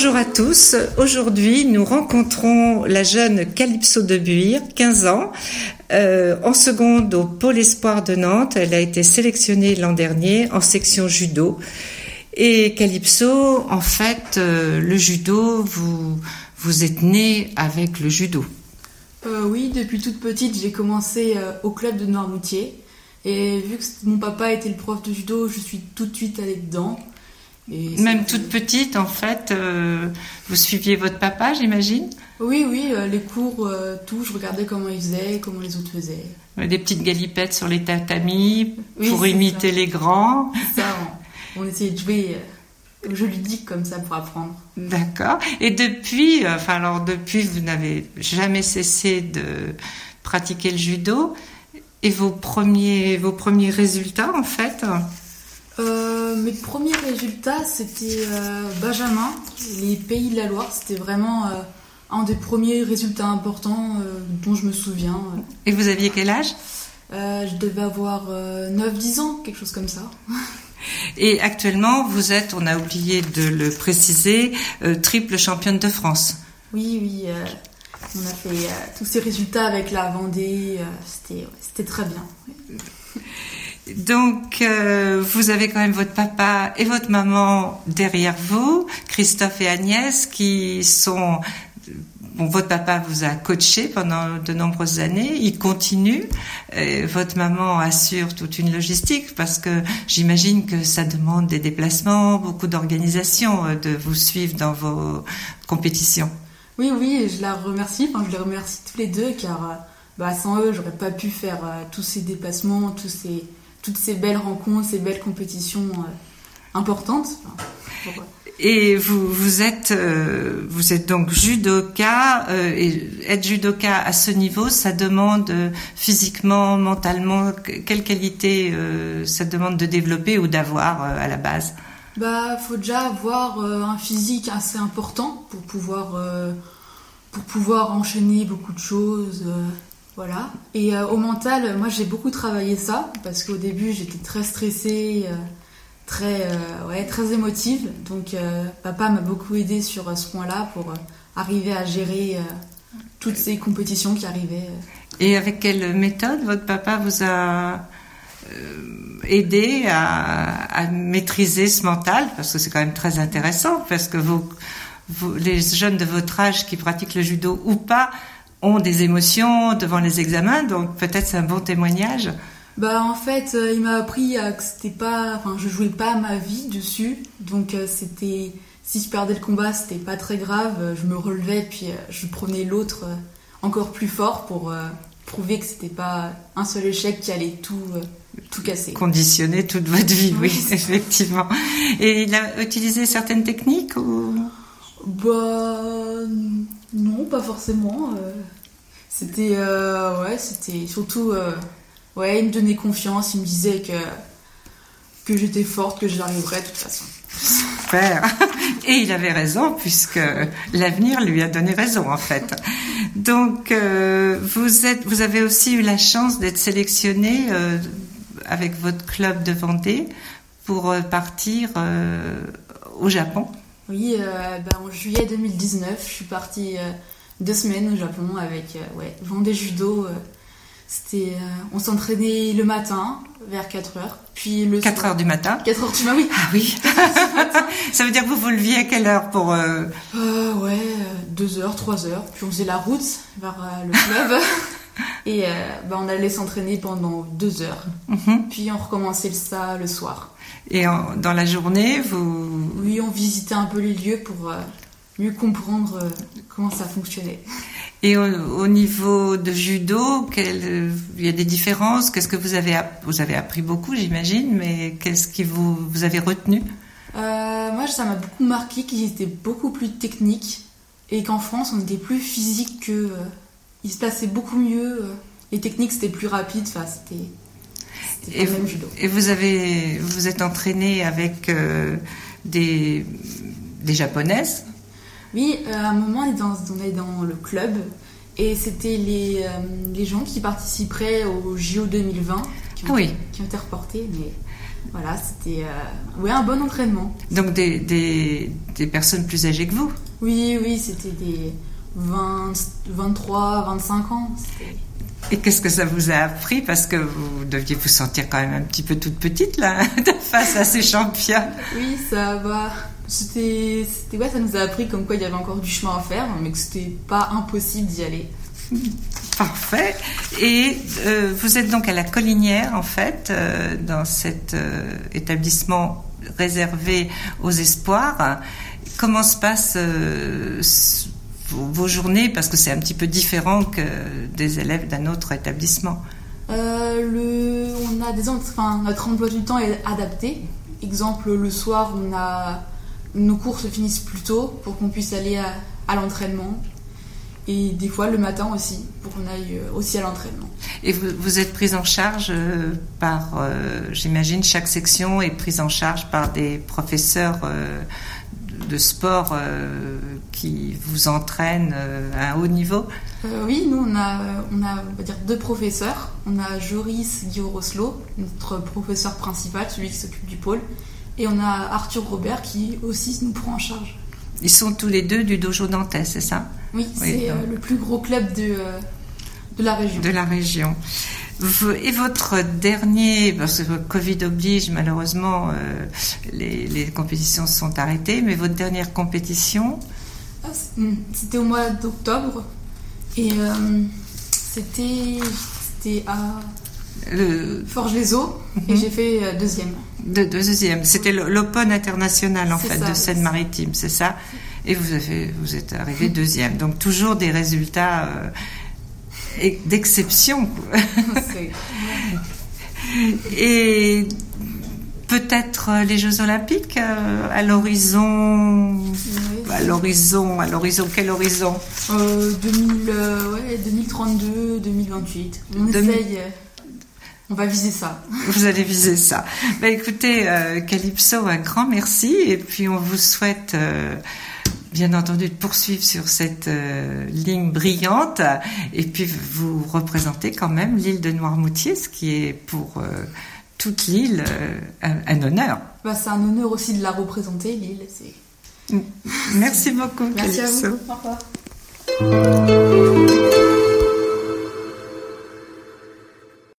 Bonjour à tous. Aujourd'hui, nous rencontrons la jeune Calypso de Buire, 15 ans, euh, en seconde au Pôle Espoir de Nantes. Elle a été sélectionnée l'an dernier en section judo. Et Calypso, en fait, euh, le judo, vous, êtes née avec le judo. Euh, oui, depuis toute petite, j'ai commencé au club de Noirmoutier. Et vu que mon papa était le prof de judo, je suis tout de suite allée dedans. Même toute petite, en fait, euh, vous suiviez votre papa, j'imagine? Oui, oui, euh, les cours, euh, tout, je regardais comment il faisait, comment les autres faisaient. Des petites galipettes sur les tatamis pour imiter les grands. Ça, on, essayait de jouer je lui dis comme ça pour apprendre. D'accord. Et depuis, enfin alors depuis, vous n'avez jamais cessé de pratiquer le judo. Et vos premiers, vos premiers résultats, en fait? Euh, mes premiers résultats, c'était euh, Benjamin, les Pays de la Loire. C'était vraiment euh, un des premiers résultats importants dont je me souviens. Et vous aviez quel âge? Je devais avoir 9-10 ans, quelque chose comme ça. Et actuellement, vous êtes, on a oublié de le préciser, triple championne de France. Oui, oui. on a fait tous ces résultats avec la Vendée. C'était très bien. Donc, euh, vous avez quand même votre papa et votre maman derrière vous, Christophe et Agnès, qui sont... Bon, votre papa vous a coaché pendant de nombreuses années, il continue. votre maman assure toute une logistique parce que j'imagine que ça demande des déplacements, beaucoup d'organisation euh, de vous suivre dans vos compétitions. Oui, oui, je la remercie. Enfin, je les remercie tous les deux car euh, bah, sans eux, j'aurais pas pu faire tous ces déplacements, tous ces toutes ces belles rencontres, ces belles compétitions euh, importantes. et vous, vous êtes, euh, vous êtes donc judoka. Euh, et être judoka à ce niveau, ça demande physiquement, mentalement, quelle qualité ça demande de développer ou d'avoir à la base? Bah, faut déjà avoir un physique assez important pour pouvoir, pour pouvoir enchaîner beaucoup de choses. Voilà. Et euh, au mental, moi j'ai beaucoup travaillé ça parce qu'au début j'étais très stressée, euh, très, euh, ouais, très émotive. Donc papa m'a beaucoup aidé sur ce point-là pour arriver à gérer toutes ces compétitions qui arrivaient. Et avec quelle méthode votre papa vous a aidé à, maîtriser ce mental? Parce que c'est quand même très intéressant parce que les jeunes de votre âge qui pratiquent le judo ou pas, ont des émotions devant les examens, donc peut-être c'est un bon témoignage. Bah en fait, euh, il m'a appris que c'était pas, enfin je jouais pas ma vie dessus, donc euh, c'était si je perdais le combat, c'était pas très grave, je me relevais puis euh, je prenais l'autre encore plus fort pour prouver que c'était pas un seul échec qui allait tout tout casser. Conditionner toute votre vie, oui, effectivement. Et il a utilisé certaines techniques ou? Bah non, pas forcément. Euh. C'était euh, ouais, c'était surtout euh, ouais, il me donnait confiance, il me disait que j'étais forte, que j'arriverais de toute façon. Super. Et il avait raison puisque l'avenir lui a donné raison en fait. Donc vous êtes, vous avez aussi eu la chance d'être sélectionné avec votre club de Vendée pour partir au Japon. Oui, euh, bah, en juillet 2019, je suis partie euh, deux semaines au Japon avec euh, ouais, Vendée Judo. c'était, on s'entraînait le matin vers 4 heures, puis le 4 heures du matin 4 heures du matin, oui. Ah oui Ça veut dire que vous vous leviez à quelle heure pour... ouais, 2 heures, 3 heures, puis on faisait la route vers le club. Et bah, on allait s'entraîner pendant deux heures. Mhm. Puis on recommençait ça le soir. Et dans la journée, vous... Oui, on visitait un peu les lieux pour euh, mieux comprendre euh, comment ça fonctionnait. Et au, niveau de judo, il y a des différences? Qu'est-ce que vous avez vous avez appris beaucoup, j'imagine, mais qu'est-ce qui vous vous avez retenu? Euh, Moi, ça m'a beaucoup marqué qu'ils étaient beaucoup plus techniques et qu'en France, on était plus physique que ils se plaçaient beaucoup mieux. les techniques, c'était plus rapide. Enfin, c'était et vous, et vous avez, vous êtes entraîné avec euh, des, des japonaises? Oui, euh, à un moment, on est dans, on est dans le club et c'était les, euh, les gens qui participeraient au JO 2020 qui ont, ah oui. qui ont été reportés. Mais... Voilà, c'était euh, ouais, un bon entraînement. Donc des, des, des personnes plus âgées que vous? Oui, oui, c'était des 20, 23, 25 ans. Et qu'est-ce que ça vous a appris? Parce que vous deviez vous sentir quand même un petit peu toute petite là, face à ces champions. Oui, ça va. C'était, c'était, ouais, ça nous a appris comme quoi il y avait encore du chemin à faire, mais que c'était pas impossible d'y aller. Parfait. Et euh, vous êtes donc à la Collinière, en fait, euh, dans cet euh, établissement réservé aux espoirs. Comment se s- vos, vos journées Parce que c'est un petit peu différent que des élèves d'un autre établissement. Euh, le, on a des, enfin, notre emploi du temps est adapté. Exemple, le soir, on a nos cours se finissent plus tôt pour qu'on puisse aller à, à l'entraînement. Et des fois le matin aussi, pour qu'on aille euh, aussi à l'entraînement. Et vous, vous êtes prise en charge euh, par, euh, j'imagine, chaque section est prise en charge par des professeurs euh, de sport qui vous entraînent euh, à un haut niveau. Euh, oui, nous on a, on a on va dire deux professeurs. On a Joris Guillaume-Rosselot, notre professeur principal, celui qui s'occupe du pôle. Et on a Arthur Robert qui aussi nous prend en charge. Ils sont tous les deux du dojo nantais, c'est ça? Oui, Oui, c'est euh, le plus gros club de, euh, de la région. De la région. Et votre dernier, parce que Covid oblige, malheureusement, euh, les, les compétitions se sont arrêtées, mais votre dernière compétition, C'était au mois d'octobre. Et euh, c'était c'était à le Forges-les-Eaux. Et Mhm. j'ai fait euh, deuxième. de, deuxième, c'était l'Open international en C'est fait ça, de. Seine-Maritime, c'est ça Et vous avez, vous êtes arrivé deuxième, donc toujours des résultats euh, et- d'exception. Et peut-être les Jeux Olympiques euh, à l'horizon, à l'horizon, à l'horizon, quel horizon Euh, 2000, euh, ouais, 2032, 2028. On Demi- essaye. euh, on va viser ça. Vous allez viser ça. Bah, écoutez, euh, Calypso, un grand merci. Et puis, on vous souhaite, euh, bien entendu, de poursuivre sur cette euh, ligne brillante. Et puis, vous représentez quand même l'île de Noirmoutier, ce qui est pour euh, toute l'île euh, un, un honneur. Bah, c'est un honneur aussi de la représenter, Lille. c'est- Merci beaucoup, Merci à vous. Au revoir.